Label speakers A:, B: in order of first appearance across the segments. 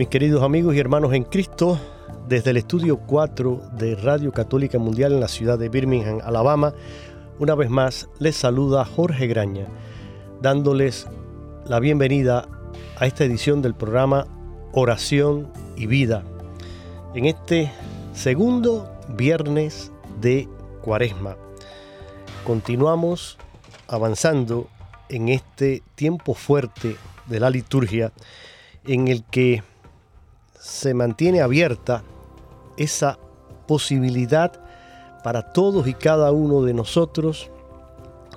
A: Mis queridos amigos y hermanos en Cristo, desde el estudio 4 de Radio Católica Mundial en la ciudad de Birmingham, Alabama, una vez más les saluda Jorge Graña, dándoles la bienvenida a esta edición del programa Oración y Vida, en este segundo viernes de Cuaresma. Continuamos avanzando en este tiempo fuerte de la liturgia en el que se mantiene abierta esa posibilidad para todos y cada uno de nosotros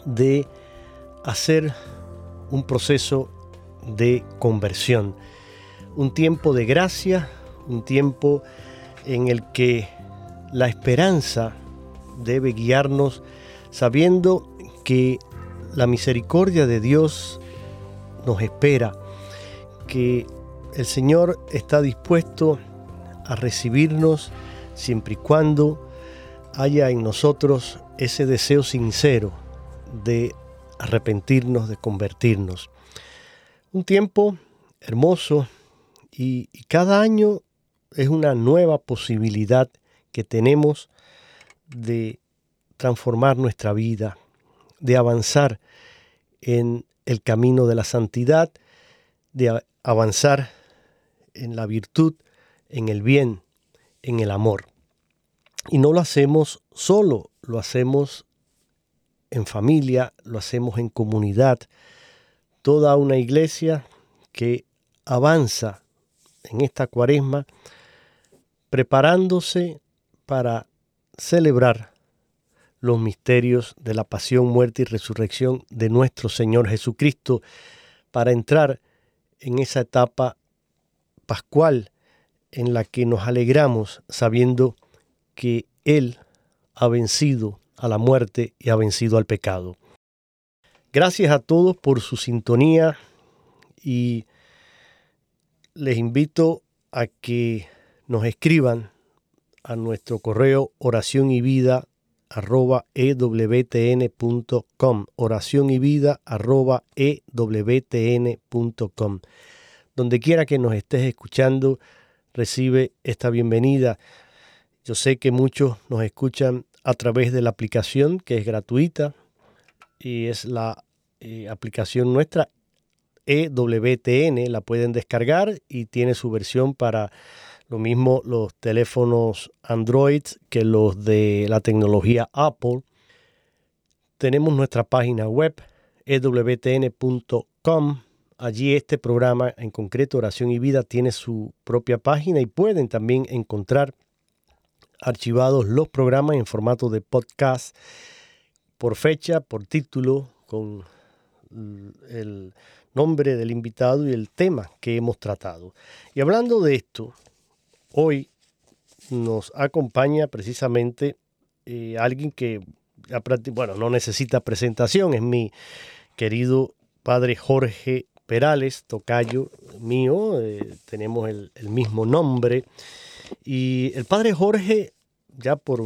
A: de hacer un proceso de conversión. Un tiempo de gracia, un tiempo en el que la esperanza debe guiarnos sabiendo que la misericordia de Dios nos espera, que el Señor está dispuesto a recibirnos siempre y cuando haya en nosotros ese deseo sincero de arrepentirnos, de convertirnos. Un tiempo hermoso y, cada año es una nueva posibilidad que tenemos de transformar nuestra vida, de avanzar en el camino de la santidad, de avanzar en la virtud, en el bien, en el amor. Y no lo hacemos solo, lo hacemos en familia, lo hacemos en comunidad, toda una iglesia que avanza en esta cuaresma preparándose para celebrar los misterios de la pasión, muerte y resurrección de nuestro Señor Jesucristo, para entrar en esa etapa pascual en la que nos alegramos sabiendo que Él ha vencido a la muerte y ha vencido al pecado. Gracias a todos por su sintonía y les invito a que nos escriban a nuestro correo oración y vida arroba ewtn.com oración y vida arroba donde quiera que nos estés escuchando, recibe esta bienvenida. Yo sé que muchos nos escuchan a través de la aplicación que es gratuita y es la eh, aplicación nuestra EWTN, la pueden descargar y tiene su versión para lo mismo los teléfonos Android que los de la tecnología Apple. Tenemos nuestra página web ewtn.com Allí este programa, en concreto Oración y Vida, tiene su propia página y pueden también encontrar archivados los programas en formato de podcast por fecha, por título, con el nombre del invitado y el tema que hemos tratado. Y hablando de esto, hoy nos acompaña precisamente eh, alguien que bueno, no necesita presentación, es mi querido padre Jorge Perales, tocayo mío, eh, tenemos el, mismo nombre. Y el padre Jorge, ya por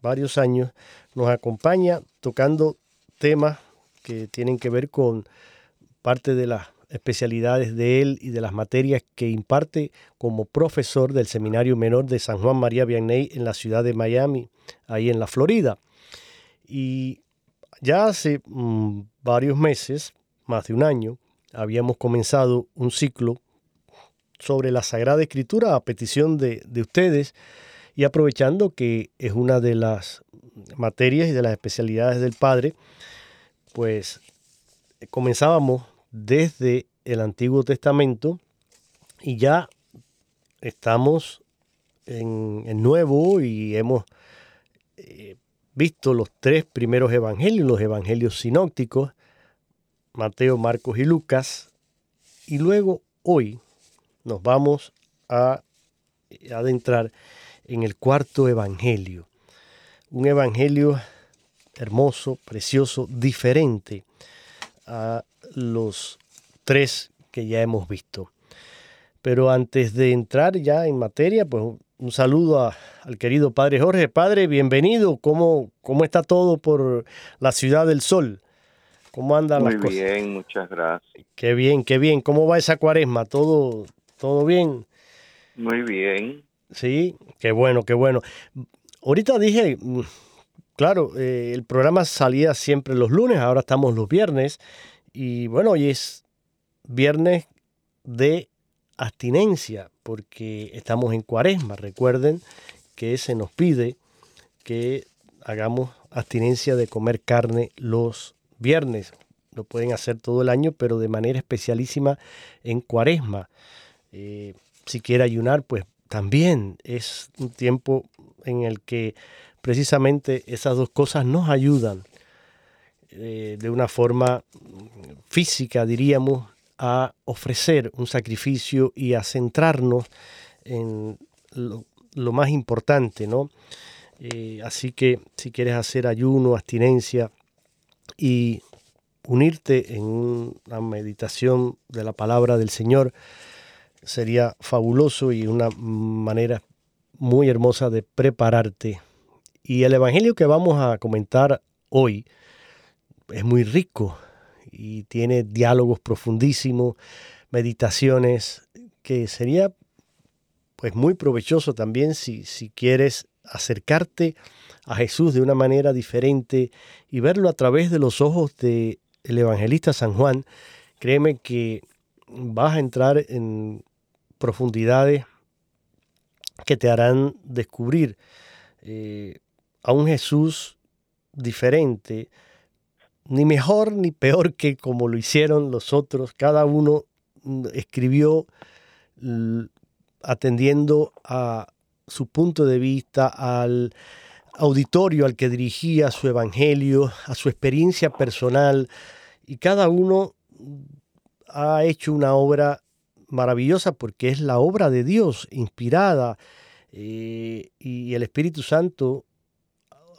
A: varios años, nos acompaña tocando temas que tienen que ver con parte de las especialidades de él y de las materias que imparte como profesor del Seminario Menor de San Juan María Vianney en la ciudad de Miami, ahí en la Florida. Y ya hace mm, varios meses, más de un año, habíamos comenzado un ciclo sobre la Sagrada Escritura a petición de, de ustedes y aprovechando que es una de las materias y de las especialidades del Padre, pues comenzábamos desde el Antiguo Testamento y ya estamos en el Nuevo y hemos eh, visto los tres primeros evangelios, los evangelios sinópticos, Mateo, Marcos y Lucas, y luego hoy nos vamos a adentrar en el cuarto evangelio, un evangelio hermoso, precioso, diferente a los tres que ya hemos visto. Pero antes de entrar ya en materia, pues un saludo al querido Padre Jorge. Padre, bienvenido. ¿Cómo, ¿Cómo está todo por la ciudad del sol? ¿Cómo andan las cosas?
B: Muy bien, muchas gracias.
A: Qué bien, qué bien. ¿Cómo va esa cuaresma? ¿Todo, todo bien?
B: Muy bien.
A: Sí, qué bueno, qué bueno. Ahorita dije, mm, claro, eh, el programa salía siempre los lunes, ahora estamos los viernes. Y bueno, hoy es viernes de abstinencia, porque estamos en cuaresma. Recuerden que se nos pide que hagamos abstinencia de comer carne los viernes. Lo pueden hacer todo el año, pero de manera especialísima en cuaresma. Eh, si quiere ayunar, pues también es un tiempo en el que precisamente esas dos cosas nos ayudan eh, de una forma física, diríamos, a ofrecer un sacrificio y a centrarnos en lo, más importante, ¿no? Eh, así que si quieres hacer ayuno, abstinencia y unirte en una meditación de la palabra del Señor, sería fabuloso y una manera muy hermosa de prepararte. Y el Evangelio que vamos a comentar hoy, es muy rico y tiene diálogos profundísimos, meditaciones, que sería pues muy provechoso también si, si quieres acercarte a Jesús de una manera diferente y verlo a través de los ojos del el evangelista San Juan, créeme que vas a entrar en profundidades que te harán descubrir eh, a un Jesús diferente, ni mejor ni peor que como lo hicieron los otros. Cada uno mm, escribió atendiendo a su punto de vista, al auditorio al que dirigía su evangelio, a su experiencia personal, y cada uno ha hecho una obra maravillosa porque es la obra de Dios inspirada eh, y el Espíritu Santo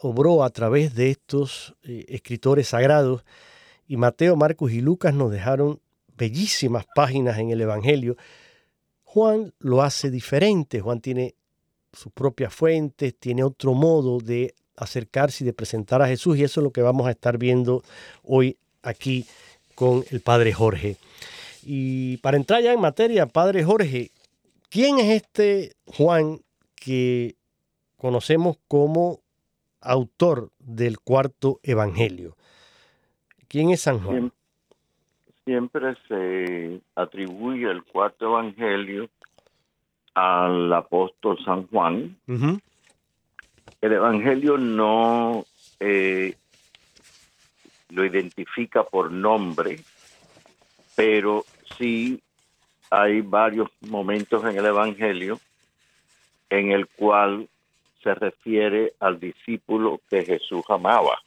A: obró a través de estos eh, escritores sagrados y Mateo, Marcos y Lucas nos dejaron bellísimas páginas en el Evangelio. Juan lo hace diferente, Juan tiene sus propias fuentes, tiene otro modo de acercarse y de presentar a Jesús y eso es lo que vamos a estar viendo hoy aquí con el Padre Jorge. Y para entrar ya en materia, Padre Jorge, ¿quién es este Juan que conocemos como autor del cuarto evangelio. ¿Quién es San Juan?
B: Siempre, se atribuye el cuarto evangelio al apóstol San Juan. El evangelio no eh, lo identifica por nombre, pero sí hay varios momentos en el evangelio en el cual se refiere al discípulo que Jesús amaba.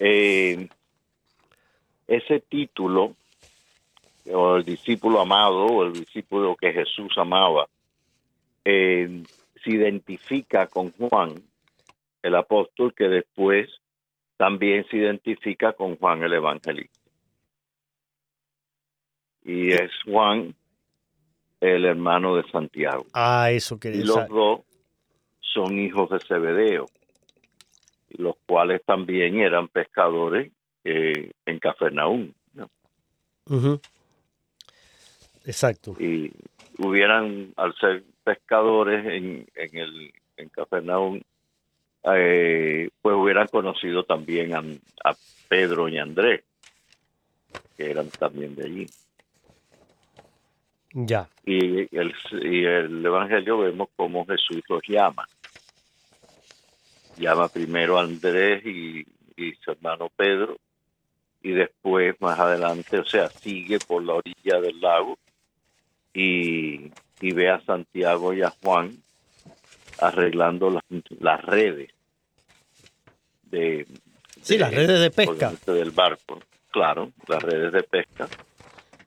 B: Eh, ese título, o el discípulo amado, o el discípulo que Jesús amaba, eh, se identifica con Juan el apóstol que después también se identifica con Juan el Evangelista. Y es Juan, el hermano de Santiago.
A: Ah, eso quería
B: Y los dos son hijos de Zebedeo, los cuales también eran pescadores eh, en Cafarnaúm.
A: Exacto.
B: Y hubieran, al ser pescadores en, en, el, en eh, pues hubieran conocido también a, a, Pedro y Andrés, que eran también de allí.
A: Ya.
B: Y el, y el Evangelio vemos cómo Jesús los llama. Llama primero a Andrés y, y su hermano Pedro, y después más adelante, o sea, sigue por la orilla del lago y, y ve a Santiago y a Juan arreglando las, las redes de,
A: sí, las redes de pesca
B: del barco, claro, las redes de pesca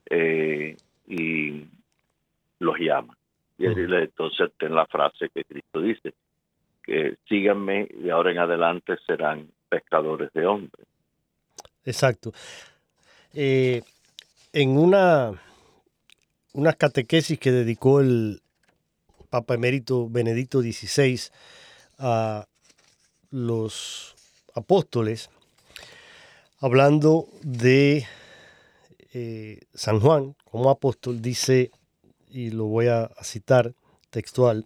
B: eh, y los llama. Y entonces ten la frase que Cristo dice, que síganme y ahora en adelante serán pescadores de hombres.
A: Exacto. Eh, en una, una catequesis que dedicó el Papa Emérito Benedicto XVI a los apóstoles, hablando de eh, San Juan como apóstol, dice, y lo voy a citar textual,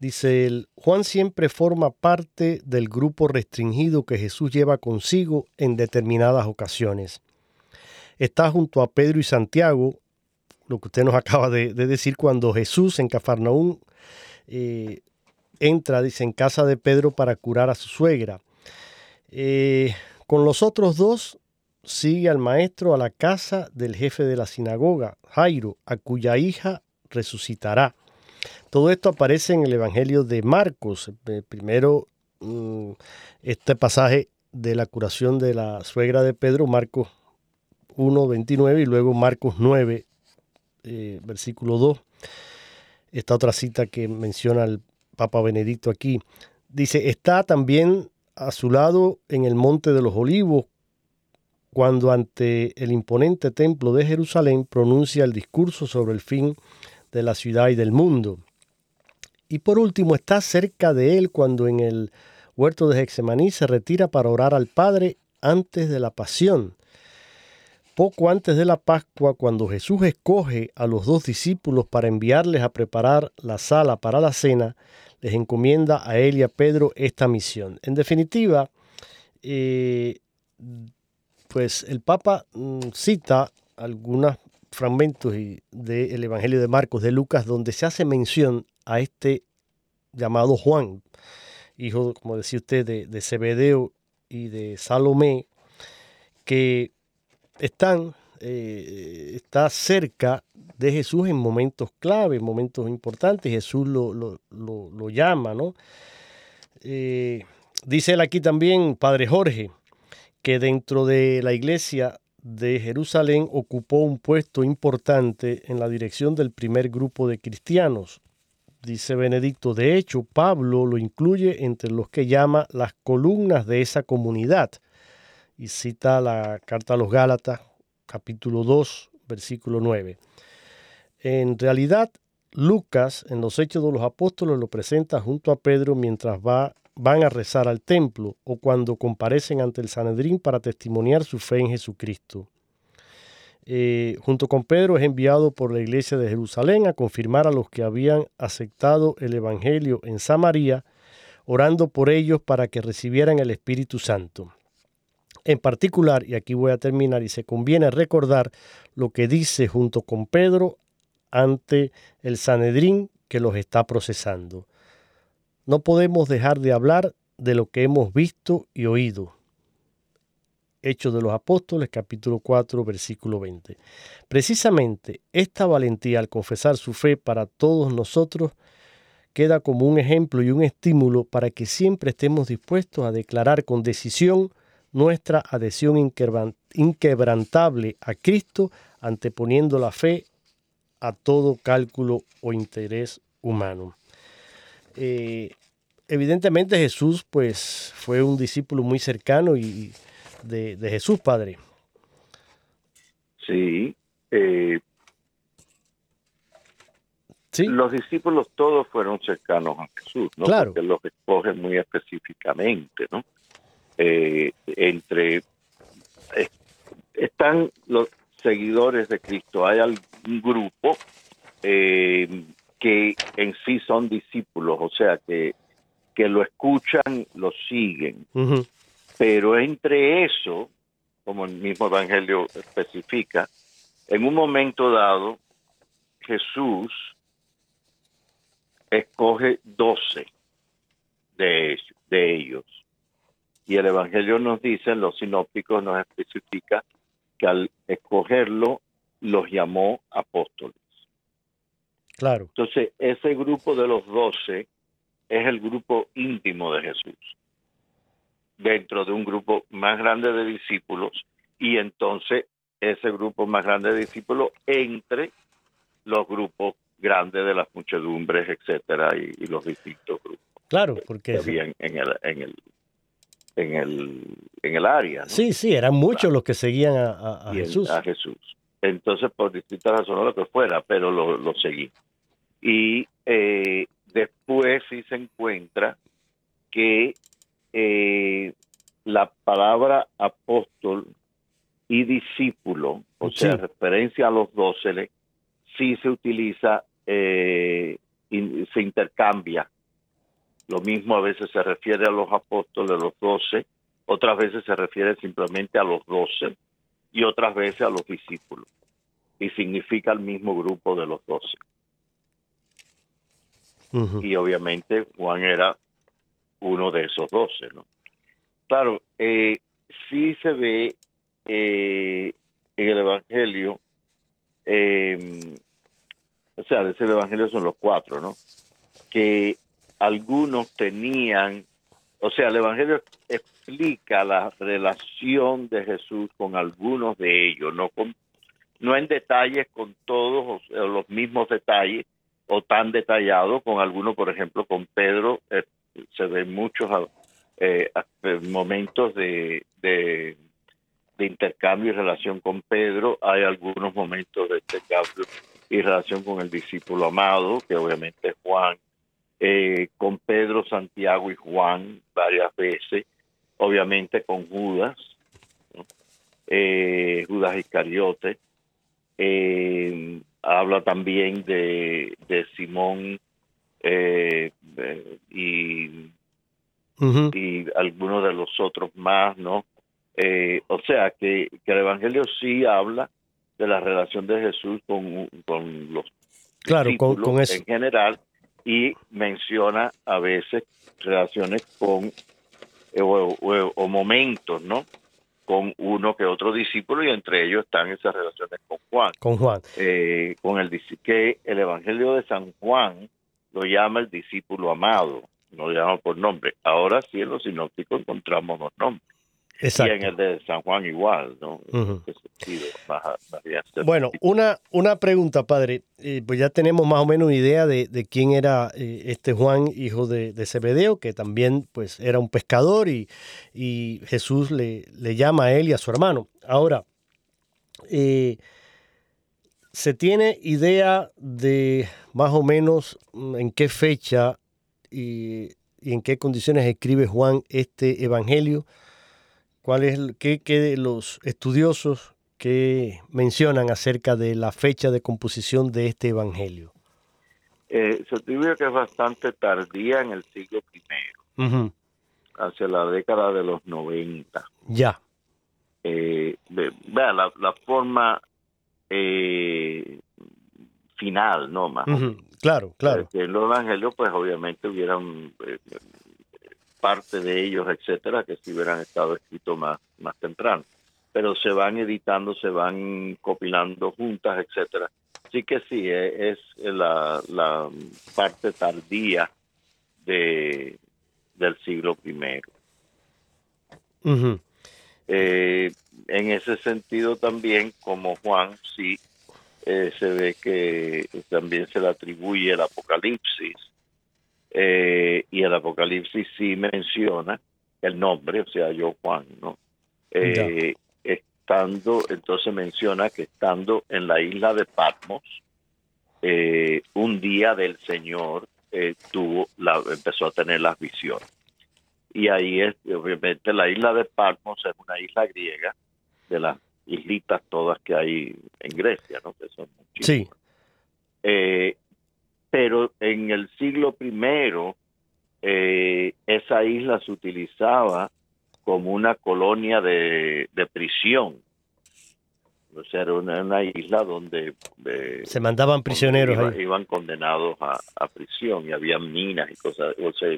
A: dice él, Juan siempre forma parte del grupo restringido que Jesús lleva consigo en determinadas ocasiones. Está junto a Pedro y Santiago, lo que usted nos acaba de, de decir, cuando Jesús en Cafarnaúm eh, entra, dice, en casa de Pedro para curar a su suegra. Eh, con los otros dos sigue al maestro a la casa del jefe de la sinagoga, Jairo, a cuya hija resucitará. Todo esto aparece en el Evangelio de Marcos. Primero, mm, este pasaje de la curación de la suegra de Pedro, Marcos 1, 29, y luego Marcos 9, eh, versículo 2. Esta otra cita que menciona el Papa Benedicto aquí. Dice, está también a su lado en el Monte de los Olivos, cuando ante el imponente templo de Jerusalén pronuncia el discurso sobre el fin de la ciudad y del mundo. Y por último, está cerca de él cuando en el huerto de Hexemaní se retira para orar al Padre antes de la pasión. Poco antes de la Pascua, cuando Jesús escoge a los dos discípulos para enviarles a preparar la sala para la cena, les encomienda a él y a Pedro esta misión. En definitiva, eh, pues el Papa mm, cita algunos fragmentos del Evangelio de Marcos, de Lucas, donde se hace mención a este llamado Juan, hijo, como decía usted, de, de Zebedeo y de Salomé, que están, eh, está cerca de Jesús en momentos clave, en momentos importantes. Jesús lo, lo, lo, lo llama, ¿no? Eh, dice él aquí también, Padre Jorge, que dentro de la iglesia de Jerusalén ocupó un puesto importante en la dirección del primer grupo de cristianos. Dice Benedicto, de hecho, Pablo lo incluye entre los que llama las columnas de esa comunidad. Y cita la carta a los Gálatas, capítulo 2, versículo 9. En realidad, Lucas, en los Hechos de los Apóstoles, lo presenta junto a Pedro mientras va, van a rezar al templo o cuando comparecen ante el Sanedrín para testimoniar su fe en Jesucristo. Eh, junto con Pedro es enviado por la iglesia de Jerusalén a confirmar a los que habían aceptado el Evangelio en Samaria, orando por ellos para que recibieran el Espíritu Santo. En particular, y aquí voy a terminar, y se conviene recordar lo que dice junto con Pedro ante el Sanedrín que los está procesando. No podemos dejar de hablar de lo que hemos visto y oído. Hechos de los Apóstoles, capítulo 4, versículo 20. Precisamente esta valentía al confesar su fe para todos nosotros queda como un ejemplo y un estímulo para que siempre estemos dispuestos a declarar con decisión nuestra adhesión inquebrantable a Cristo, anteponiendo la fe a todo cálculo o interés humano. Eh, evidentemente Jesús pues fue un discípulo muy cercano y de, Jesús, Padre.
B: Sí, eh, sí. Los discípulos todos fueron cercanos a Jesús, ¿no?
A: Claro.
B: Porque los escoge muy específicamente, ¿no? Eh, entre están los seguidores de Cristo. Hay algún grupo eh, que en sí son discípulos, o sea, que, que lo escuchan, lo siguen. Pero entre eso, como el mismo Evangelio especifica, en un momento dado, Jesús escoge doce de, de ellos. Y el Evangelio nos dice, los sinópticos nos especifica que al escogerlo los llamó apóstoles.
A: Claro.
B: Entonces, ese grupo de los doce es el grupo íntimo de Jesús, dentro de un grupo más grande de discípulos, y entonces ese grupo más grande de discípulos entre los grupos grandes de las muchedumbres, etcétera, y, los distintos grupos.
A: Claro, porque
B: en, el, en, el, en, el, en el área.
A: Sí, sí, eran muchos los que seguían a, Jesús.
B: A Jesús. Entonces, por distintas razones, lo que fuera, pero lo, lo seguí. Y eh, después sí se encuentra que eh, la palabra apóstol y discípulo, o sea, referencia a los doce, sí se utiliza, eh, y se intercambia. Lo mismo a veces se refiere a los apóstoles, los doce, otras veces se refiere simplemente a los doce y otras veces a los discípulos. Y significa el mismo grupo de los doce y obviamente Juan era uno de esos doce, ¿no? Claro, eh, sí se ve eh, en el Evangelio, em, o sea, de ese Evangelio son los cuatro, ¿no? Que algunos tenían, o sea, el Evangelio explica la relación de Jesús con algunos de ellos, no con no en detalles con todos los mismos detalles, o tan detallado con algunos, por ejemplo, con Pedro, eh, se ven muchos eh, eh, momentos de, de, intercambio y relación con Pedro, hay algunos momentos de intercambio y relación con el discípulo amado, que obviamente es Juan, con Pedro, Santiago y Juan varias veces, obviamente con Judas, Judas Iscariote, eh, habla también de, de Simón eh, y, y algunos de los otros más, ¿no? Eh, o sea, que, que, el Evangelio sí habla de la relación de Jesús con, con los
A: claro, con,
B: en general y menciona a veces relaciones con eh, o, momentos, ¿no? con uno que otro discípulo y entre ellos están esas relaciones con Juan.
A: Con Juan.
B: Eh, con el que el Evangelio de San Juan lo llama el discípulo amado, no lo llama por nombre. Ahora sí en los sinópticos encontramos los nombres.
A: Exacto.
B: Y en el de San Juan igual, ¿no?
A: bueno, una, una pregunta, padre. Eh, pues ya tenemos más o menos una idea de, quién era eh, este Juan, hijo de, de, Zebedeo, que también pues era un pescador y, y Jesús le, le, llama a él y a su hermano. Ahora, eh, ¿se tiene idea de más o menos mm, en qué fecha y, y en qué condiciones escribe Juan este evangelio? ¿Cuál es qué, qué los estudiosos que mencionan acerca de la fecha de composición de este evangelio?
B: Eh, se atribuye que es bastante tardía en el siglo I, hacia la década de los 90.
A: Ya.
B: Eh, vea, la, la forma eh, final, ¿no? Más.
A: Claro, claro.
B: Que en los evangelios, pues obviamente hubieran eh, parte de ellos, etcétera, que si hubieran estado escritos más, más temprano. Pero se van editando, se van copilando juntas, etcétera. Sí que sí, e, es la, la parte tardía de, del siglo primero. Eh, en ese sentido también, como Juan, sí, eh, se ve que también se le atribuye el Apocalipsis Eh, y el Apocalipsis sí menciona el nombre, o sea, yo Juan, ¿no? Eh, estando, entonces menciona que estando en la isla de Patmos, eh, un día del Señor tuvo la, empezó a tener las visiones. Y ahí es, obviamente, la isla de Patmos es una isla griega de las islitas todas que hay en Grecia, ¿no? Que son
A: Sí.
B: Eh, pero en el siglo primero eh, esa isla se utilizaba como una colonia de, prisión. O sea, era una, isla donde...
A: Eh, se mandaban prisioneros.
B: Iban, condenados a, prisión y había minas y cosas, o sea,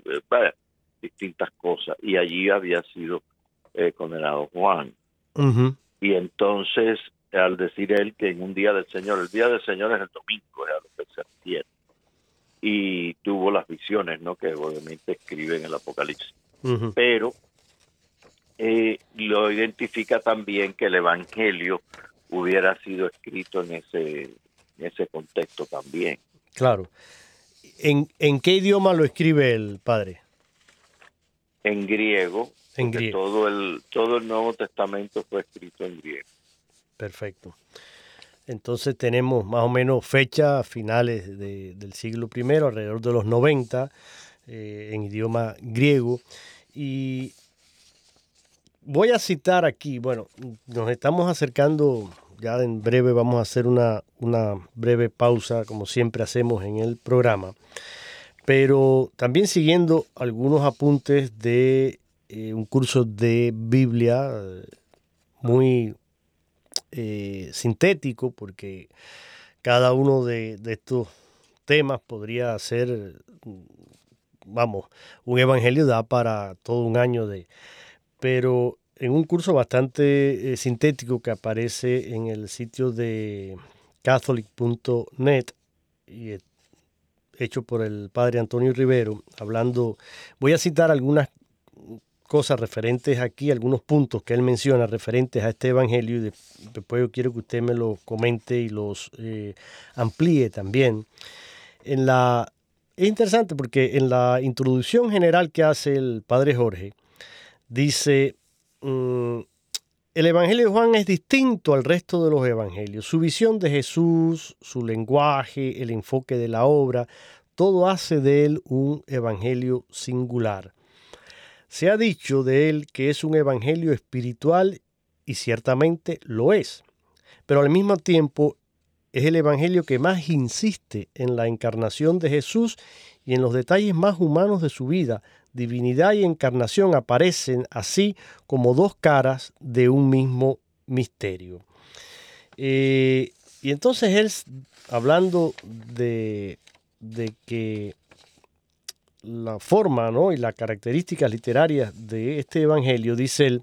B: distintas cosas. Y allí había sido condenado Juan. Y entonces, al decir él que en un día del Señor, el día del Señor es el domingo, era lo que se refiere, y tuvo las visiones, ¿no? Que obviamente escribe en el Apocalipsis. Pero eh, lo identifica también que el Evangelio hubiera sido escrito en ese, en ese contexto también.
A: Claro. ¿En, ¿En qué idioma lo escribe el padre?
B: En griego, en griego. Todo el, todo el Nuevo Testamento fue escrito en griego.
A: Perfecto. Entonces tenemos más o menos fechas finales del siglo I, alrededor de los 90, eh, en idioma griego. Y voy a citar aquí, bueno, nos estamos acercando, ya en breve vamos a hacer una, breve pausa, como siempre hacemos en el programa, pero también siguiendo algunos apuntes de eh, un curso de Biblia eh, muy eh, sintético, porque cada uno de, estos temas podría ser, vamos, un evangelio da para todo un año de... Pero en un curso bastante sintético que aparece en el sitio de catholic.net y hecho por el padre Antonio Rivero, hablando, voy a citar algunas cosas referentes aquí, algunos puntos que él menciona referentes a este evangelio y después yo quiero que usted me los comente y los eh, amplíe también. En la, es interesante porque en la introducción general que hace el padre Jorge, dice, mm, el Evangelio de Juan es distinto al resto de los evangelios. Su visión de Jesús, su lenguaje, el enfoque de la obra, todo hace de él un evangelio singular. Se ha dicho de él que es un evangelio espiritual y ciertamente lo es, pero al mismo tiempo es el evangelio que más insiste en la encarnación de Jesús y en los detalles más humanos de su vida. Divinidad y encarnación aparecen así como dos caras de un mismo misterio. Eh, y entonces él, hablando de, de que la forma ¿no? y las características literarias de este evangelio, dice él,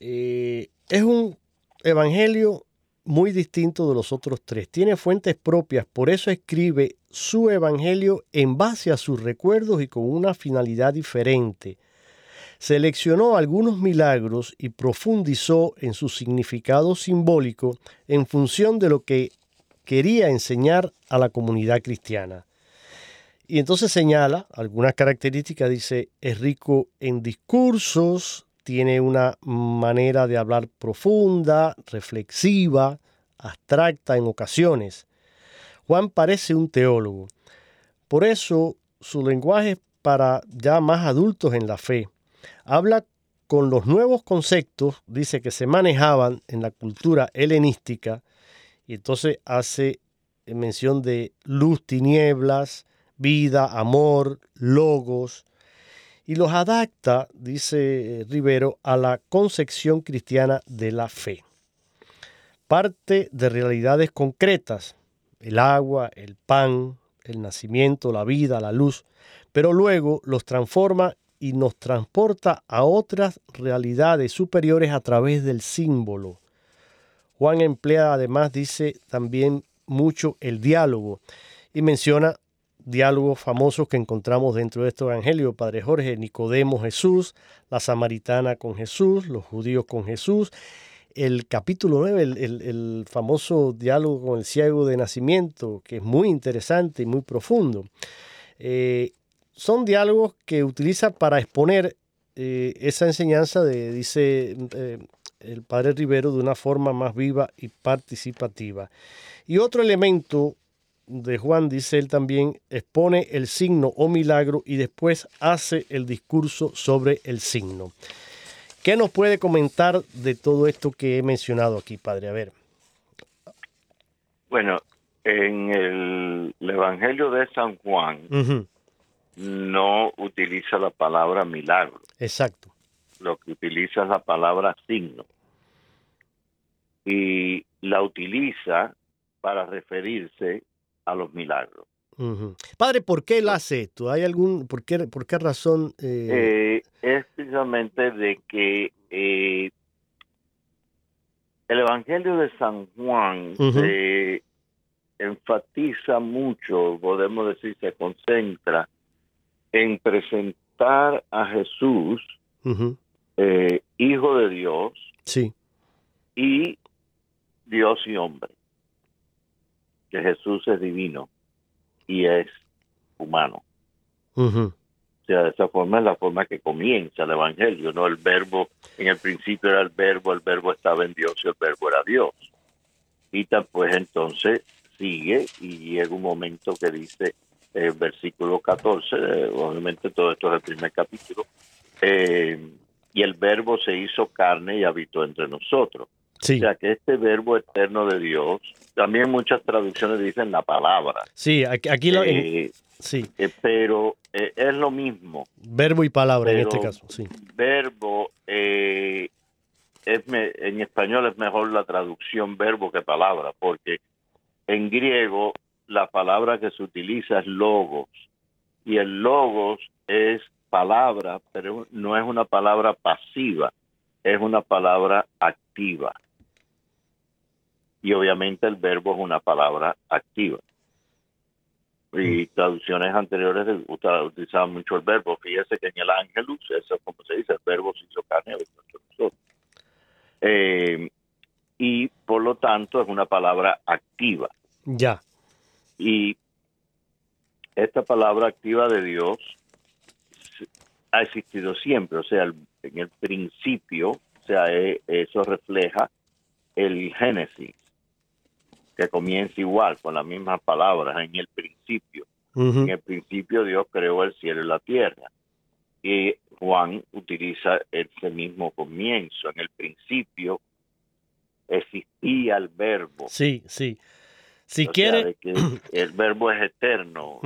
A: eh, es un evangelio muy distinto de los otros tres. Tiene fuentes propias, por eso escribe su evangelio en base a sus recuerdos y con una finalidad diferente. Seleccionó algunos milagros y profundizó en su significado simbólico en función de lo que quería enseñar a la comunidad cristiana. Y entonces señala algunas características, dice, es rico en discursos, tiene una manera de hablar profunda, reflexiva, abstracta en ocasiones. Juan parece un teólogo. Por eso su lenguaje es para ya más adultos en la fe. Habla con los nuevos conceptos, dice que se manejaban en la cultura helenística, y entonces hace mención de luz, tinieblas, vida, amor, logos, y los adapta, dice eh, Rivero, a la concepción cristiana de la fe. Parte de realidades concretas, el agua, el pan, el nacimiento, la vida, la luz, pero luego los transforma y nos transporta a otras realidades superiores a través del símbolo. Juan emplea además, dice también mucho el diálogo y menciona diálogos famosos que encontramos dentro de este evangelio, Padre Jorge, Nicodemo Jesús, la samaritana con Jesús, los judíos con Jesús, el capítulo 9, el, famoso diálogo con el ciego de nacimiento, que es muy interesante y muy profundo. Eh, son diálogos que utiliza para exponer eh, esa enseñanza de, dice eh, el padre Rivero, de una forma más viva y participativa. Y otro elemento de Juan, dice él también, expone el signo o milagro y después hace el discurso sobre el signo. ¿Qué nos puede comentar de todo esto que he mencionado aquí, padre? A ver.
B: Bueno, en el, Evangelio de San Juan no utiliza la palabra milagro.
A: Exacto.
B: Lo que utiliza es la palabra signo. Y la utiliza para referirse a los milagros.
A: Padre, ¿por qué él hace esto? ¿Hay algún, por qué, por qué razón?
B: Eh? Eh, es precisamente de que eh, el Evangelio de San Juan se enfatiza mucho, podemos decir, se concentra en presentar a Jesús, Hijo de Dios,
A: sí.
B: y Dios y hombre. Que Jesús es divino y es humano. O sea, de esa forma es la forma que comienza el Evangelio, ¿no? El verbo, en el principio era el verbo, el verbo estaba en Dios y el verbo era Dios. Y pues entonces sigue y llega un momento que dice, el versículo 14, eh, obviamente todo esto es el primer capítulo, eh, y el verbo se hizo carne y habitó entre nosotros. O sea que este verbo eterno de Dios, también muchas traducciones dicen la palabra.
A: Sí, aquí, lo... Eh, sí.
B: Eh, pero eh, es lo mismo.
A: Verbo y palabra en este caso, sí.
B: Verbo, es en español es mejor la traducción verbo que palabra, porque en griego la palabra que se utiliza es logos, y el logos es palabra, pero no es una palabra pasiva, es una palabra activa y obviamente el verbo es una palabra activa. Y mm. traducciones anteriores utilizaban mucho el verbo. Fíjese que en el ángelus, eso es como se dice, el verbo se hizo carne. Eh, y por lo tanto es una palabra activa.
A: Ya.
B: Y esta palabra activa de Dios ha existido siempre, o sea, en el principio, o sea, e, eso refleja el Génesis que comienza igual, con las mismas palabras, en el principio. En el principio Dios creó el cielo y la tierra. Y Juan utiliza ese mismo comienzo. En el principio existía el verbo.
A: Sí, sí. Si quiere...
B: el verbo es eterno,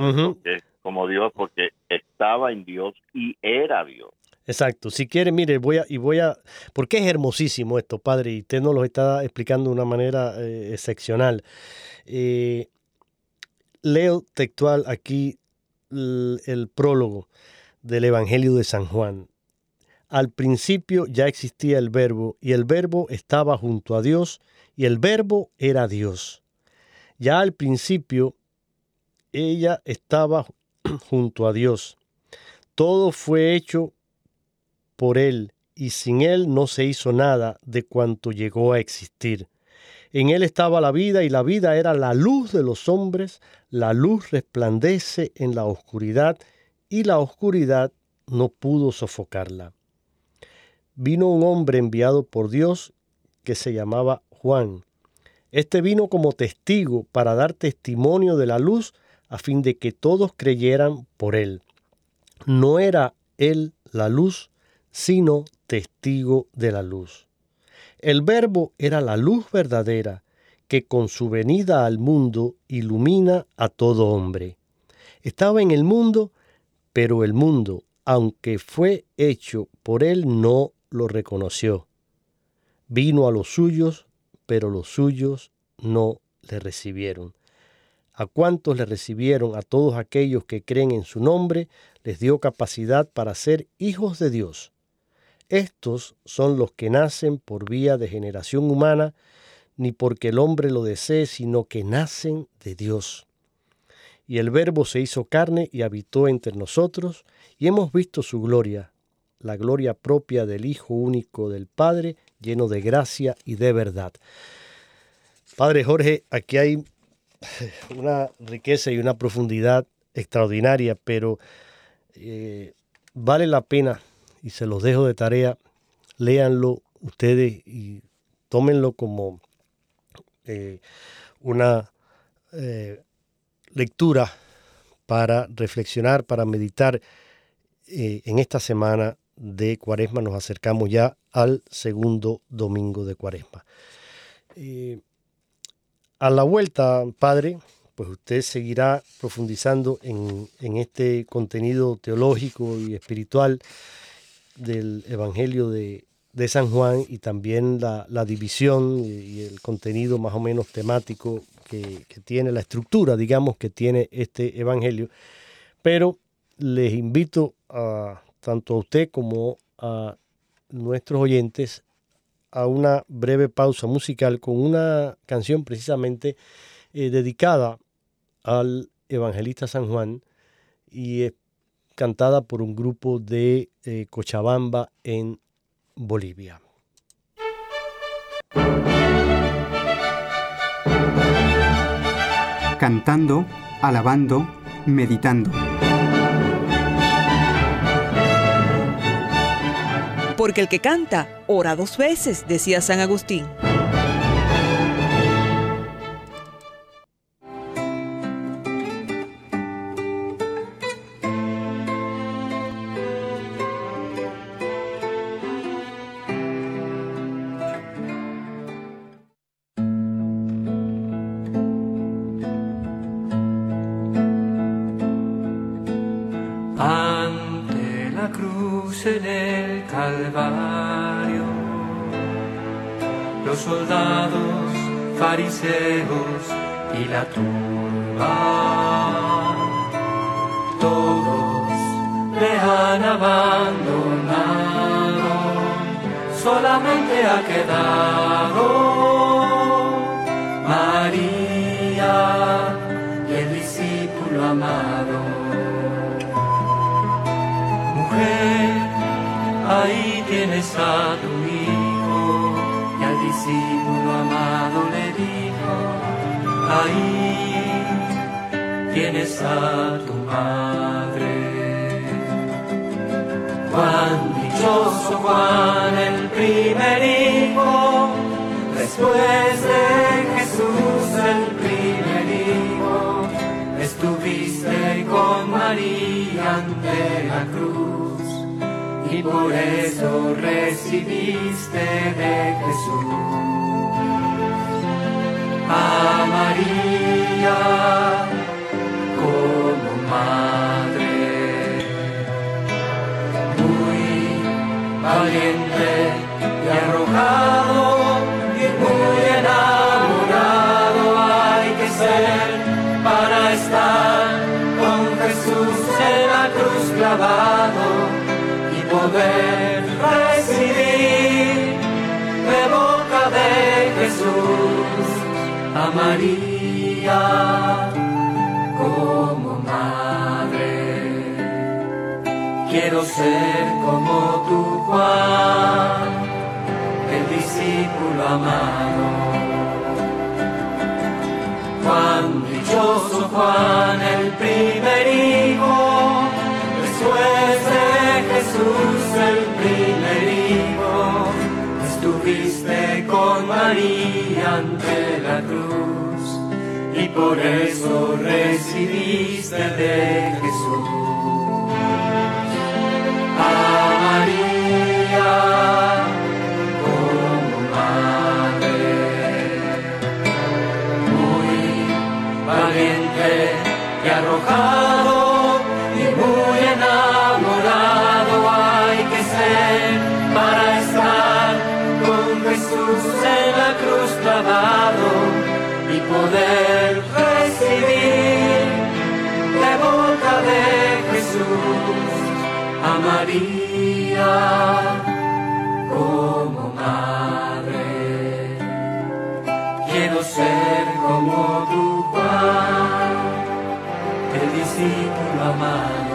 B: como Dios, porque estaba en Dios y era Dios.
A: Exacto. Si quiere, mire, voy a, y voy a, porque es hermosísimo esto, padre, y usted nos lo está explicando de una manera eh, excepcional. Eh, leo textual aquí el, prólogo del Evangelio de San Juan. Al principio ya existía el verbo, y el verbo estaba junto a Dios, y el verbo era Dios. Ya al principio ella estaba junto a Dios. Todo fue hecho por Él, y sin Él no se hizo nada de cuanto llegó a existir. En Él estaba la vida y la vida era la luz de los hombres, la luz resplandece en la oscuridad y la oscuridad no pudo sofocarla. Vino un hombre enviado por Dios que se llamaba Juan. Este vino como testigo para dar testimonio de la luz a fin de que todos creyeran por él. No era él la luz, sino testigo de la luz. El verbo era la luz verdadera que con su venida al mundo ilumina a todo hombre. Estaba en el mundo, pero el mundo, aunque fue hecho por él, no lo reconoció. Vino a los suyos, pero los suyos no le recibieron. A cuantos le recibieron, a todos aquellos que creen en su nombre, les dio capacidad para ser hijos de Dios estos son los que nacen por vía de generación humana, ni porque el hombre lo desee, sino que nacen de Dios. Y el Verbo se hizo carne y habitó entre nosotros, y hemos visto su gloria, la gloria propia del Hijo único del Padre, lleno de gracia y de verdad. Padre Jorge, aquí hay una riqueza y una profundidad extraordinaria, pero eh, vale la pena y se los dejo de tarea, léanlo ustedes y tómenlo como eh, una eh, lectura para reflexionar, para meditar en esta semana de Cuaresma. Nos acercamos ya al segundo domingo de Cuaresma. a la vuelta, Padre, pues usted seguirá profundizando en, este contenido teológico y espiritual del Evangelio de, San Juan y también la, división y el contenido más o menos temático que, tiene, la estructura, digamos, que tiene este Evangelio. Pero les invito a tanto a usted como a nuestros oyentes a una breve pausa musical con una canción precisamente eh, dedicada al evangelista San Juan y cantada por un grupo de eh, Cochabamba en Bolivia.
C: Cantando, alabando, meditando.
D: Porque el que canta, ora dos veces, decía San Agustín.
E: Ha quedado María y el discípulo amado. Mujer, ahí tienes a tu hijo y al discípulo amado le ahí tienes a tu madre. Juan dichoso Juan, el primer después de Jesús el primer hijo, estuviste con María ante la cruz y por eso recibiste de Jesús a María como madre. Muy valiente y arrojado y poder recibir de boca de Jesús a María como madre. Quiero ser como tu Juan, el discípulo amado. Juan, dichoso Juan, el primer María ante la cruz y por eso recibiste de Jesús María como madre. Quiero ser como tu Juan, el discípulo amado.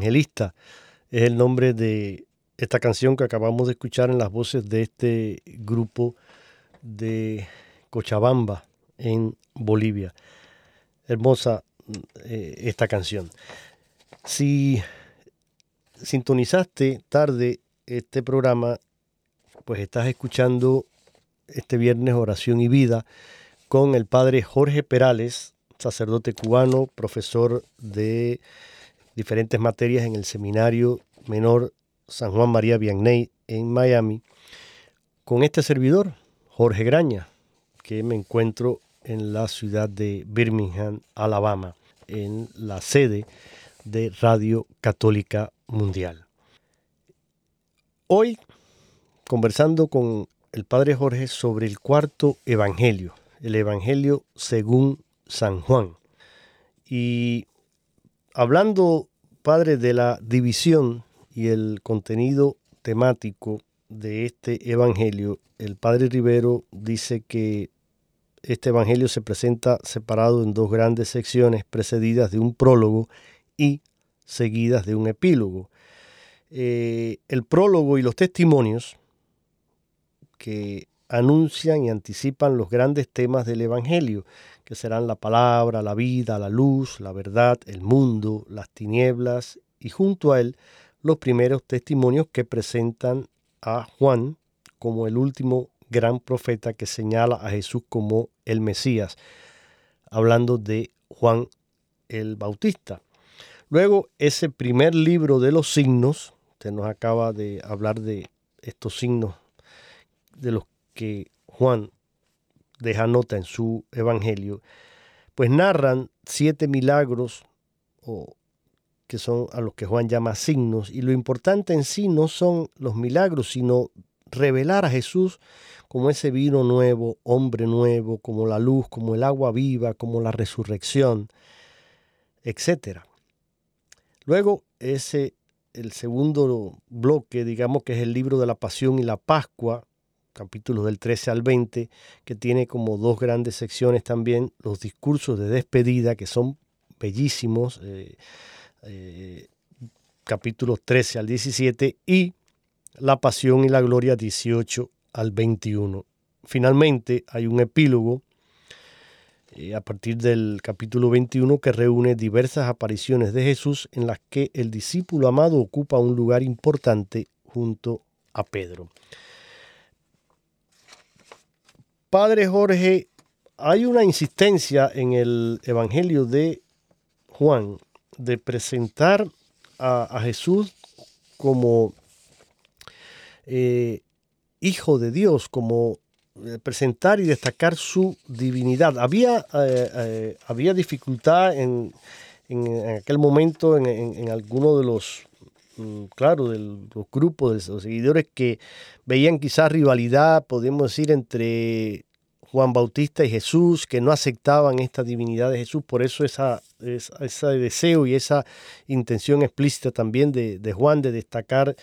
A: Evangelista es el nombre de esta canción que acabamos de escuchar en las voces de este grupo de Cochabamba en Bolivia. Hermosa eh, esta canción. Si sintonizaste tarde este programa, pues estás escuchando este viernes Oración y Vida con el padre Jorge Perales, sacerdote cubano, profesor de diferentes materias en el Seminario Menor San Juan María Vianney en Miami, con este servidor, Jorge Graña, que me encuentro en la ciudad de Birmingham, Alabama, en la sede de Radio Católica Mundial. Hoy, conversando con el Padre Jorge sobre el cuarto Evangelio, el Evangelio según San Juan. Y hablando, Padre, de la división y el contenido temático de este Evangelio, el Padre Rivero dice que este Evangelio se presenta separado en dos grandes secciones precedidas de un prólogo y seguidas de un epílogo. Eh, el prólogo y los testimonios que anuncian y anticipan los grandes temas del Evangelio, que serán la palabra, la vida, la luz, la verdad, el mundo, las tinieblas, y junto a él los primeros testimonios que presentan a Juan como el último gran profeta que señala a Jesús como el Mesías, hablando de Juan el Bautista. Luego, ese primer libro de los signos, usted nos acaba de hablar de estos signos de los que Juan deja nota en su evangelio, pues narran siete milagros o que son a los que Juan llama signos, y lo importante en sí no son los milagros, sino revelar a Jesús como ese vino nuevo, hombre nuevo, como la luz, como el agua viva, como la resurrección, etcétera. Luego, ese, el segundo bloque, digamos que es el libro de la Pasión y la Pascua, capítulos del 13 al 20, que tiene como dos grandes secciones también, los discursos de despedida, que son bellísimos, eh, eh, capítulos 13 al 17, y la Pasión y la Gloria 18 al 21. Finalmente hay un epílogo eh, a partir del capítulo 21 que reúne diversas apariciones de Jesús en las que el discípulo amado ocupa un lugar importante junto a Pedro. Padre Jorge, hay una insistencia en el Evangelio de Juan de presentar a, Jesús como eh, hijo de Dios, como eh, presentar y destacar su divinidad. Había, eh, había dificultad en, en, aquel momento en, en, alguno de los, claro, de los grupos, de los seguidores que veían quizás rivalidad, podemos decir, entre Juan Bautista y Jesús, que no aceptaban esta divinidad de Jesús, por eso esa, ese deseo y esa intención explícita también de, Juan de destacar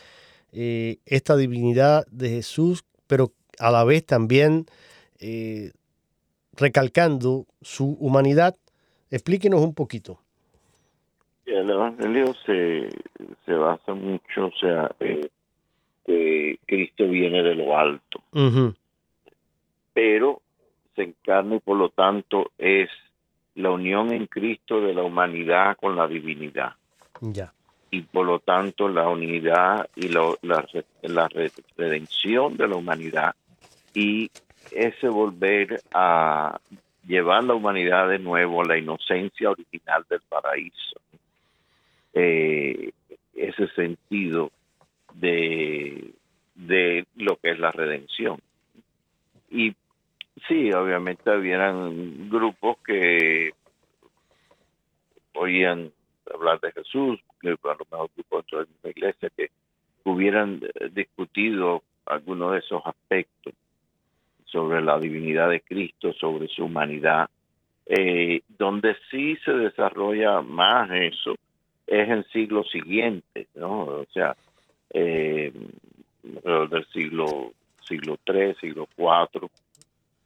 A: esta divinidad de Jesús, pero a la vez también eh, recalcando su humanidad. Explíquenos un poquito.
B: El Evangelio se, se basa mucho, o sea, eh, que Cristo viene de lo alto, pero se encarna y por lo tanto es la unión en Cristo de la humanidad con la divinidad.
A: Ya.
B: Y por lo tanto la unidad y la, la redención de la humanidad y ese volver a llevar la humanidad de nuevo a la inocencia original del paraíso. Eh, ese sentido de de lo que es la redención. Y sí, obviamente habían grupos que oían hablar de Jesús, que a lo mejor grupos de la iglesia que hubieran discutido algunos de esos aspectos sobre la divinidad de Cristo, sobre su humanidad. Eh, donde sí se desarrolla más eso es en siglos siguientes, ¿no? O sea, eh, del siglo siglo III, siglo IV,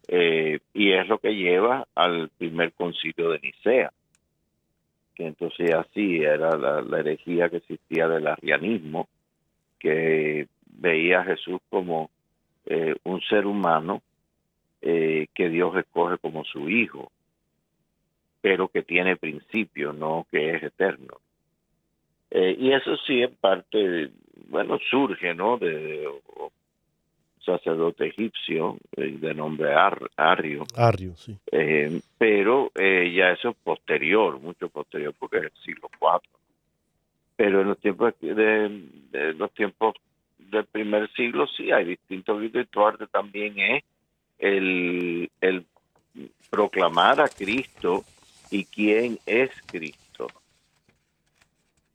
B: eh, y es lo que lleva al primer concilio de Nicea, que entonces así era la, la herejía que existía del arrianismo, que veía a Jesús como eh, un ser humano eh, que Dios escoge como su hijo, pero que tiene principio, no que es eterno. Eh, y eso sí, en parte, bueno, surge, ¿no? De, sacerdote egipcio de nombre Arrio.
A: Arrio, sí.
B: pero ya eso es posterior, mucho posterior, porque es el siglo IV. Pero en los tiempos de, de los tiempos del primer siglo sí hay distintos vídeos y arte también es el, el proclamar a Cristo y quién es Cristo.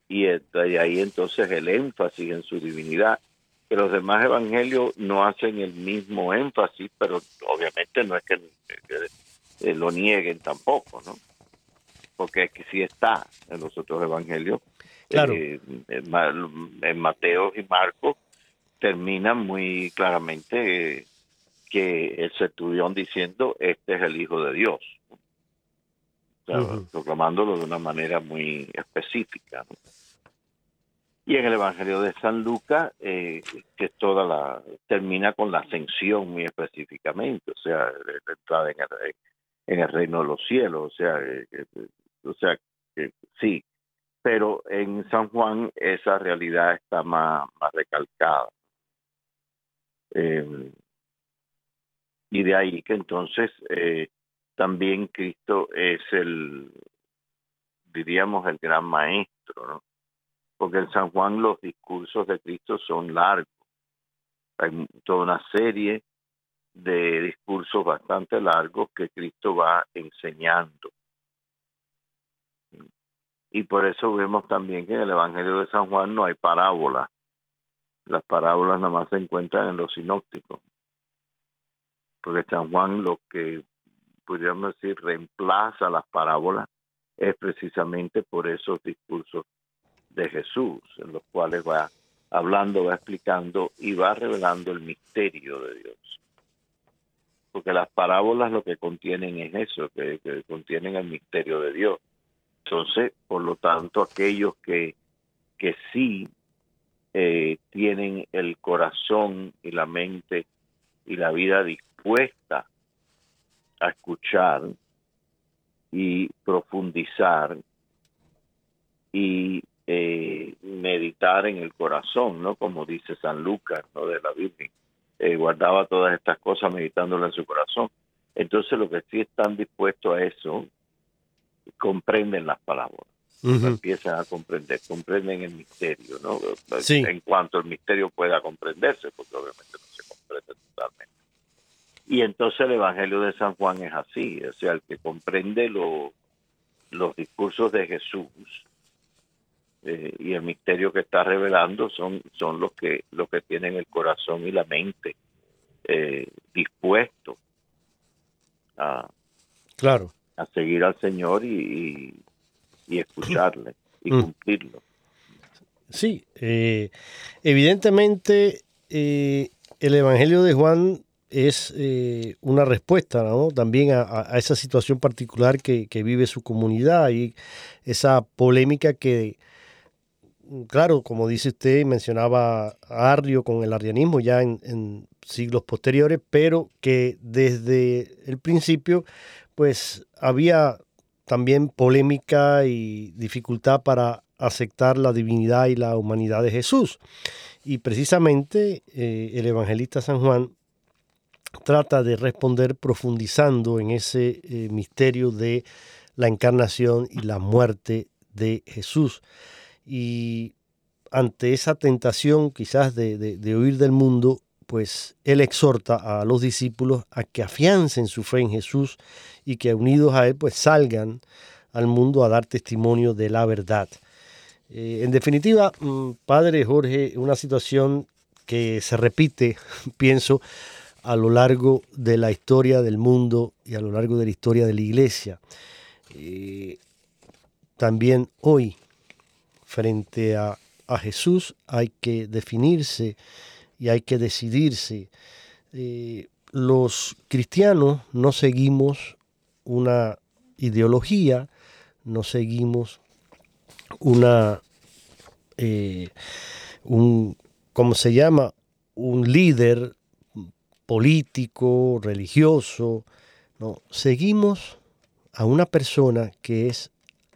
B: Y, ahí entonces el énfasis en su divinidad. Que los demás evangelios no hacen el mismo énfasis, pero obviamente no es que, lo nieguen tampoco, ¿no? Porque es que sí está en los otros evangelios.
A: Claro.
B: Eh, en Mateo y Marcos termina muy claramente que el centurión diciendo, este es el Hijo de Dios, proclamándolo de una manera muy específica. Y en el Evangelio de San Lucas, eh, que toda la termina con la ascensión muy específicamente, o sea, la entrada en el, en el reino de los cielos, o sea, eh, o sea, sí, pero en San Juan esa realidad está más, más recalcada. Eh, y de ahí que entonces eh, también Cristo es el, diríamos, el gran maestro, ¿no? Porque en San Juan los discursos de Cristo son largos. Hay toda una serie de discursos bastante largos que Cristo va enseñando. Y por eso vemos también que en el Evangelio de San Juan no hay parábolas las parábolas nada más se encuentran en los sinópticos. Porque San Juan lo que podríamos decir reemplaza las parábolas es precisamente por esos discursos de Jesús, en los cuales va hablando, va explicando y va revelando el misterio de Dios. Porque las parábolas lo que contienen es eso, que, contienen el misterio de Dios. Entonces, por lo tanto, aquellos que, que sí eh, tienen el corazón y la mente y la vida dispuesta a escuchar y profundizar y eh, meditar en el corazón, ¿no? Como dice San Lucas, ¿no? De la Virgen. Eh, guardaba todas estas cosas meditándolas en su corazón. Entonces, lo que sí están dispuestos a eso, comprenden las palabras empiezan a comprender, comprenden el misterio, ¿no? En cuanto el misterio pueda comprenderse, porque obviamente no se comprende totalmente. Y entonces el Evangelio de San Juan es así, o sea, el que comprende los discursos de Jesús eh, y el misterio que está revelando son, son los que los que tienen el corazón y la mente eh, dispuestos a,
A: claro.
B: a seguir al Señor y y escucharle y mm. cumplirlo.
A: Sí, eh, evidentemente eh, el Evangelio de Juan es eh, una respuesta también a, esa situación particular que, vive su comunidad y esa polémica que, claro, como dice usted, mencionaba Arrio con el arrianismo ya en, en siglos posteriores, pero que desde el principio pues había también polémica y dificultad para aceptar la divinidad y la humanidad de Jesús. Y precisamente eh, el evangelista San Juan trata de responder profundizando en ese eh, misterio de la encarnación y la muerte de Jesús. Y ante esa tentación quizás de, de, huir del mundo, pues Él exhorta a los discípulos a que afiancen su fe en Jesús y que unidos a Él pues salgan al mundo a dar testimonio de la verdad. Eh, en definitiva, mm, Padre Jorge, una situación que se repite, pienso, a lo largo de la historia del mundo y a lo largo de la historia de la iglesia. También hoy, frente a, Jesús, hay que definirse y hay que decidirse. Eh, los cristianos no seguimos una ideología, no seguimos una, eh, un, ¿cómo se llama? Un líder político, religioso. No, seguimos a una persona que es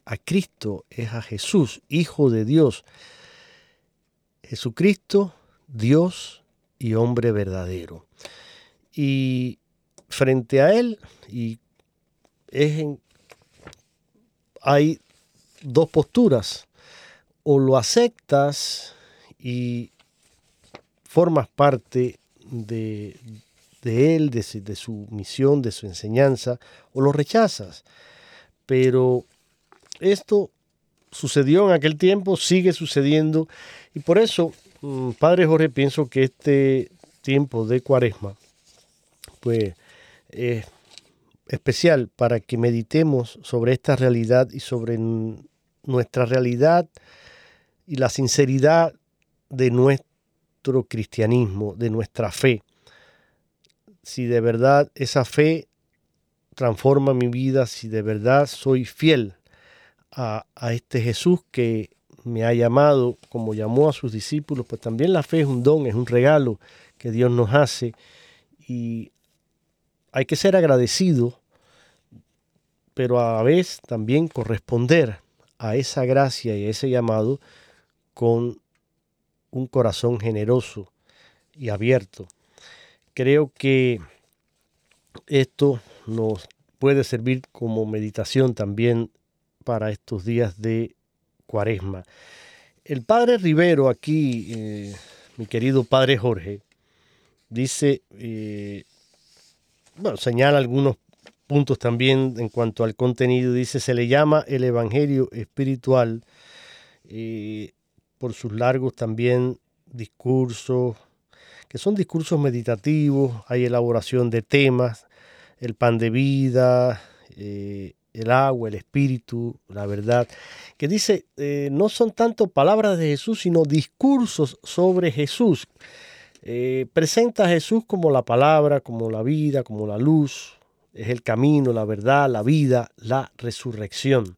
A: a Cristo, es a Jesús, Hijo de Dios. Jesucristo, Dios y hombre verdadero. Y frente a Él, y es hay dos posturas. O lo aceptas y formas parte de, él, de, de, su misión, de su enseñanza, o lo rechazas. Pero esto sucedió en aquel tiempo, sigue sucediendo, y por eso, mm, Padre Jorge, pienso que este tiempo de cuaresma, pues es especial para que meditemos sobre esta realidad y sobre nuestra realidad y la sinceridad de nuestro cristianismo, de nuestra fe. Si de verdad esa fe transforma mi vida, si de verdad soy fiel a, este Jesús que me ha llamado, como llamó a sus discípulos, pues también la fe es un don, es un regalo que Dios nos hace y hay que ser agradecido, pero a la vez también corresponder a esa gracia y a ese llamado con un corazón generoso y abierto. Creo que esto nos puede servir como meditación también para estos días de cuaresma. El padre Rivero aquí, eh, mi querido padre Jorge, dice, eh, bueno, señala algunos puntos también en cuanto al contenido. Dice, se le llama el Evangelio espiritual eh, por sus largos también discursos, que son discursos meditativos, hay elaboración de temas, el pan de vida, eh, el agua, el espíritu, la verdad, que dice, eh, no son tanto palabras de Jesús, sino discursos sobre Jesús. Eh, presenta a Jesús como la palabra, como la vida, como la luz, es el camino, la verdad, la vida, la resurrección.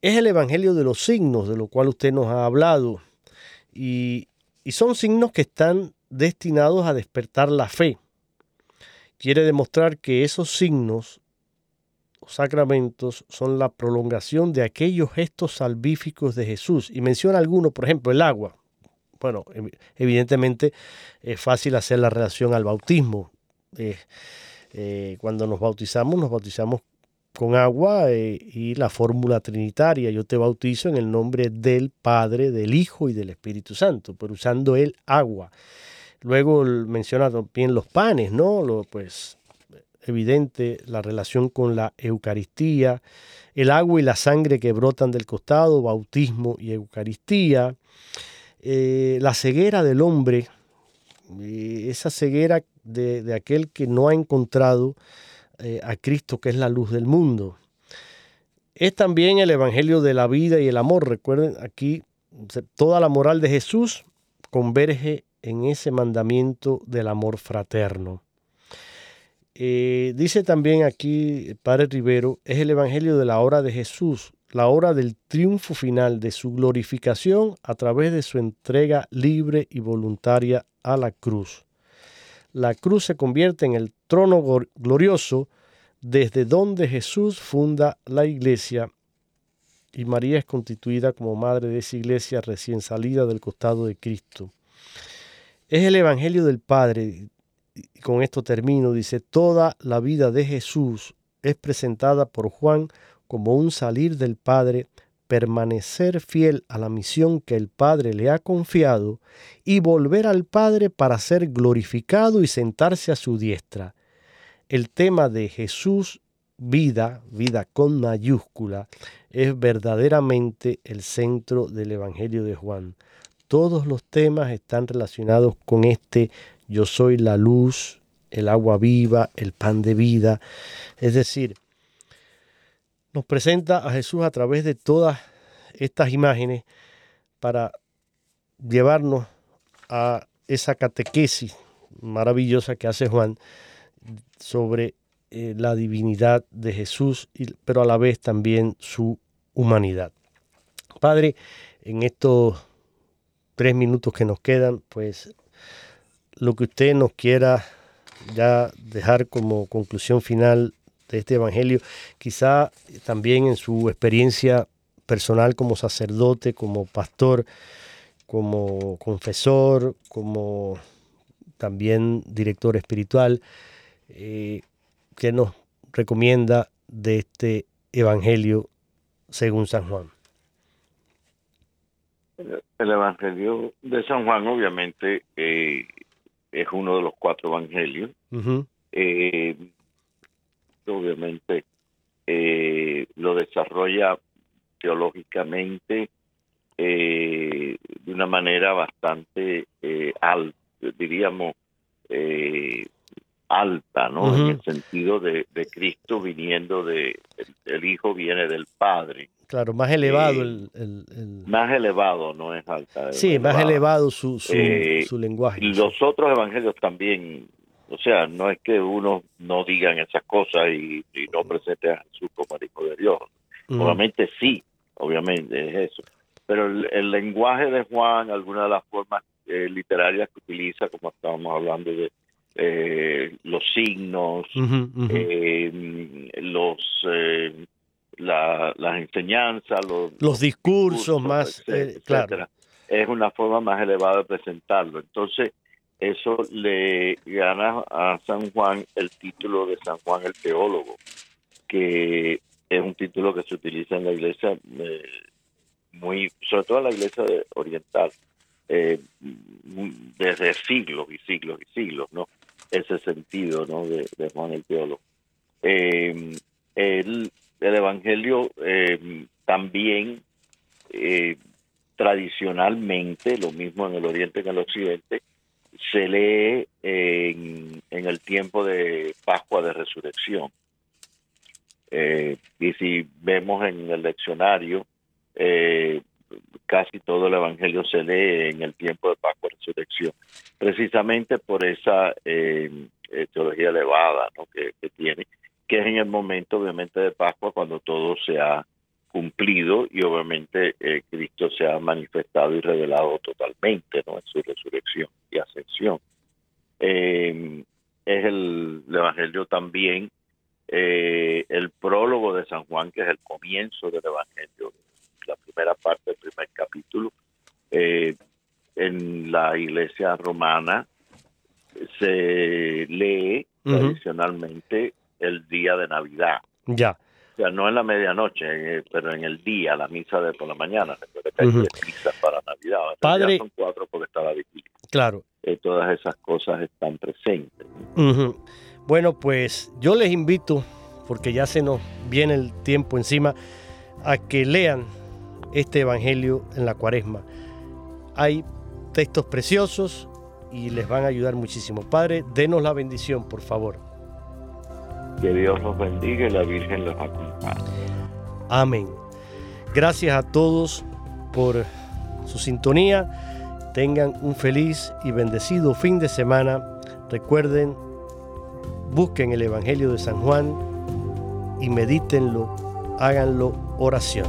A: Es el Evangelio de los signos, de lo cual usted nos ha hablado, y, son signos que están destinados a despertar la fe. Quiere demostrar que esos signos sacramentos son la prolongación de aquellos gestos salvíficos de Jesús. Y menciona algunos, por ejemplo, el agua bueno, evidentemente es fácil hacer la relación al bautismo. Eh, cuando nos bautizamos, nos bautizamos con agua eh, y la fórmula trinitaria. Yo te bautizo en el nombre del Padre, del Hijo y del Espíritu Santo, pero usando el agua. Luego menciona también los panes, ¿no? Lo, pues evidente la relación con la Eucaristía, el agua y la sangre que brotan del costado, bautismo y Eucaristía. Eh, la ceguera del hombre, eh, esa ceguera de, aquel que no ha encontrado eh, a Cristo, que es la luz del mundo. Es también el Evangelio de la vida y el amor. Recuerden aquí, toda la moral de Jesús converge en ese mandamiento del amor fraterno. dice también aquí Padre Rivero, es el Evangelio de la hora de Jesús, la hora del triunfo final de su glorificación a través de su entrega libre y voluntaria a la cruz. La cruz se convierte en el trono glorioso desde donde Jesús funda la iglesia. Y María es constituida como madre de esa iglesia recién salida del costado de Cristo. Es el Evangelio del Padre, y con esto termino, dice, toda la vida de Jesús es presentada por Juan como un salir del Padre permanecer fiel a la misión que el Padre le ha confiado y volver al Padre para ser glorificado y sentarse a su diestra. El tema de Jesús, vida, vida con mayúscula, es verdaderamente el centro del Evangelio de Juan. Todos los temas están relacionados con este yo soy la luz, el agua viva, el pan de vida. Es decir, nos presenta a Jesús a través de todas estas imágenes para llevarnos a esa catequesis maravillosa que hace Juan sobre eh, la divinidad de Jesús, pero a la vez también su humanidad. Padre, en estos tres minutos que nos quedan, pues lo que usted nos quiera ya dejar como conclusión final de este Evangelio, quizá también en su experiencia personal como sacerdote, como pastor, como confesor, como también director espiritual, eh, que nos recomienda de este Evangelio según San Juan.
B: El Evangelio de San Juan obviamente eh, es uno de los cuatro Evangelios. Eh, obviamente eh, lo desarrolla teológicamente eh, de una manera bastante eh, alta, diríamos, eh, alta, ¿no? En el sentido de, Cristo viniendo de, el, Hijo viene del Padre.
A: Claro, más elevado el,
B: Más elevado, no es alta.
A: Sí, más elevado su, su, su lenguaje.
B: Los otros evangelios también o sea, no es que uno no digan esas cosas y, no presente a Jesús como el Hijo de Dios. Obviamente sí, obviamente es eso. Pero el, lenguaje de Juan, algunas de las formas eh, literarias que utiliza, como estábamos hablando de eh, los signos, eh, los las enseñanzas,
A: los, discursos, más,
B: claro. es una forma más elevada de presentarlo. Entonces, eso le gana a San Juan el título de San Juan el teólogo, que es un título que se utiliza en la iglesia eh, muy, sobre todo en la iglesia oriental, eh, desde siglos y siglos y siglos, ¿no? Ese sentido, ¿no? De, Juan el teólogo. Eh, el, el, Evangelio también tradicionalmente, lo mismo en el Oriente que en el Occidente, se lee en, el tiempo de Pascua de Resurrección. Eh, y si vemos en el leccionario, eh, casi todo el Evangelio se lee en el tiempo de Pascua de Resurrección, precisamente por esa eh, teología elevada que, que, tiene, que es en el momento obviamente de Pascua cuando todo se ha cumplido y obviamente eh, Cristo se ha manifestado y revelado totalmente ¿no? en su resurrección y ascensión. Eh, es el, Evangelio también eh, el prólogo de San Juan, que es el comienzo del Evangelio, la primera parte del primer capítulo. en la iglesia romana se lee tradicionalmente el día de Navidad.
A: Ya
B: sea, no en la medianoche, eh, pero en el día, la misa de por la mañana. Recuerda que hay misas para Navidad.
A: Padre,
B: son cuatro porque está la vigilia.
A: Claro.
B: Eh, todas esas cosas están presentes.
A: Bueno, pues yo les invito, porque ya se nos viene el tiempo encima, a que lean este Evangelio en la cuaresma. Hay textos preciosos y les van a ayudar muchísimo. Padre, denos la bendición, por favor.
B: Que Dios los bendiga y la Virgen los acompañe.
A: Amén. Gracias a todos por su sintonía. Tengan un feliz y bendecido fin de semana. Recuerden, busquen el Evangelio de San Juan y medítenlo, háganlo oración.